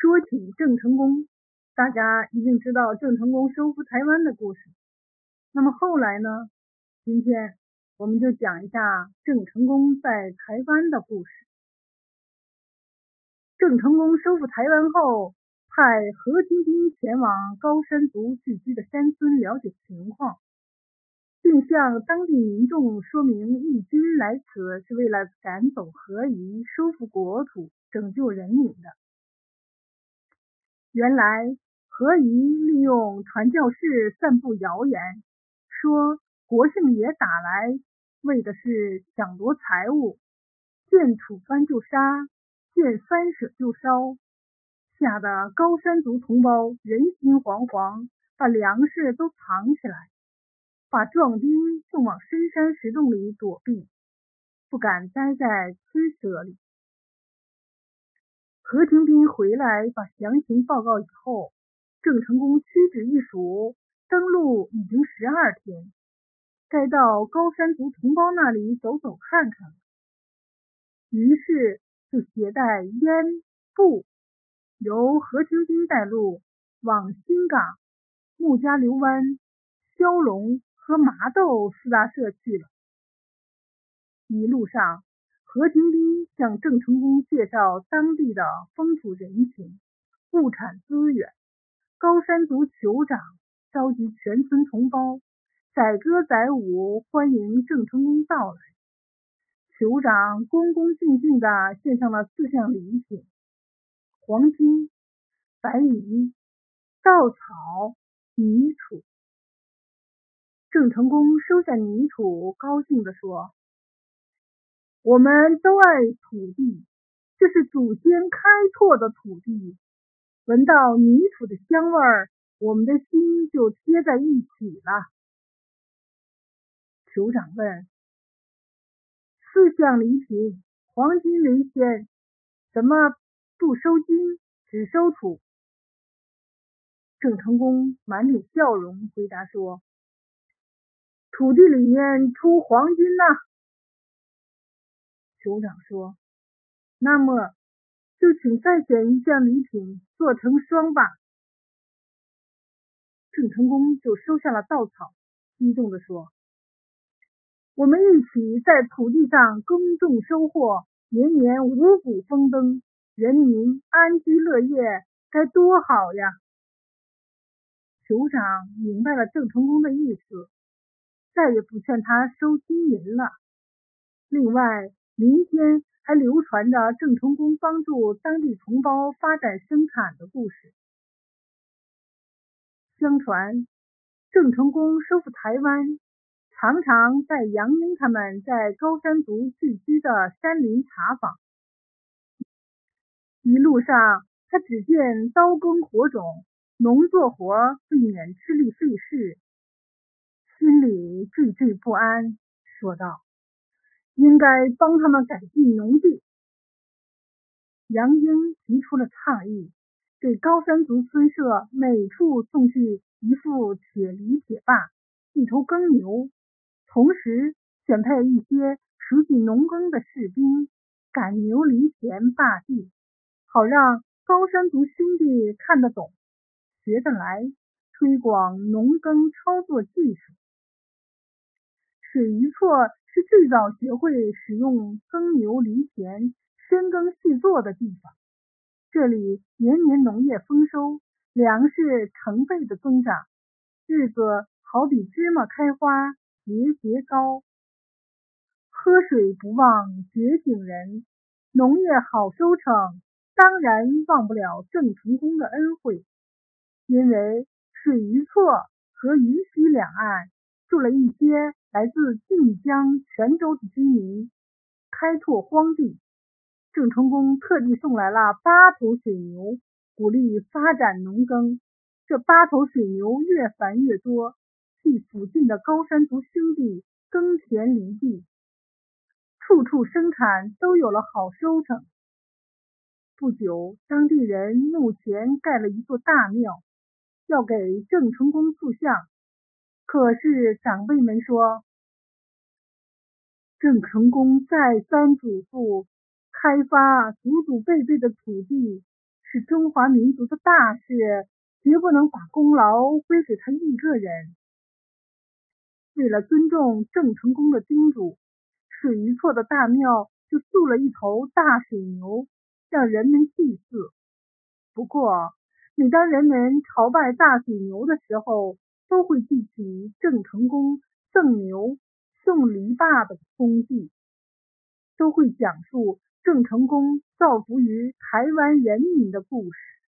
说起郑成功，大家一定知道郑成功收复台湾的故事。那么后来呢？今天我们就讲一下郑成功在台湾的故事。郑成功收复台湾后，派何清兵前往高山族聚居的山村了解情况，并向当地民众说明义军来此是为了赶走何夷、收复国土、拯救人民的。原来何夷利用传教士散布谣言，说国姓爷打来，为的是抢夺财物，见土砖就杀，见山舍就烧，吓得高山族同胞人心惶惶，把粮食都藏起来，把壮丁送往深山石洞里躲避，不敢待在村舍里。何廷斌回来把详情报告以后，郑成功屈指一数，登陆已经十二天，该到高山族同胞那里走走看看。于是就携带烟布，由何廷斌带路，往新港、穆家流湾、蛟龙和麻豆四大社去了。一路上。何廷斌向郑成功介绍当地的风土人情、物产资源。高山族酋长召集全村同胞，载歌载舞欢迎郑成功到来。酋长恭恭敬敬地献上了四项礼品：黄金、白银、稻草、泥土。郑成功收下泥土，高兴地说。我们都爱土地，这是祖先开拓的土地。闻到泥土的香味儿，我们的心就贴在一起了。酋长问：“四项礼品，黄金为先，怎么不收金，只收土？”郑成功满脸笑容回答说：“土地里面出黄金呐。”酋长说：“那么，就请再选一件礼品做成双吧。”郑成功就收下了稻草，激动地说：“我们一起在土地上耕种收获，年年五谷丰登，人民安居乐业，该多好呀！”酋长明白了郑成功的意思，再也不劝他收金银了。另外，民间还流传着郑成功帮助当地同胞发展生产的故事。相传，郑成功收复台湾，常常带杨英他们在高山族聚居的山林查访。一路上，他只见刀耕火种，农作活避免吃力费事，心里惴惴不安，说道。应该帮他们改进农地。杨英提出了倡议，给高山族村社每处送去一副铁犁铁耙，一头耕牛，同时选配一些熟悉农耕的士兵，赶牛犁田耙地，好让高山族兄弟看得懂、学得来，推广农耕操作技术。水榆厝。是最早学会使用耕牛犁田、深耕细作的地方。这里年年农业丰收，粮食成倍的增长，日子好比芝麻开花，节节高。喝水不忘觉醒人，农业好收成，当然忘不了郑成功的恩惠。因为水榆厝和鱼溪两岸住了一些。来自晋江、泉州的居民开拓荒地，郑成功特地送来了八头水牛，鼓励发展农耕。这八头水牛越繁越多，替附近的高山族兄弟耕田犁地，处处生产都有了好收成。不久，当地人墓前盖了一座大庙，要给郑成功塑像。可是长辈们说，郑成功再三嘱咐，开发祖祖辈辈的土地是中华民族的大事，绝不能把功劳归给他一个人。为了尊重郑成功的叮嘱，水鱼厝的大庙就塑了一头大水牛，让人们祭祀。不过，每当人们朝拜大水牛的时候，都会记起郑成功赠牛送篱笆的功绩，都会讲述郑成功造福于台湾人民的故事。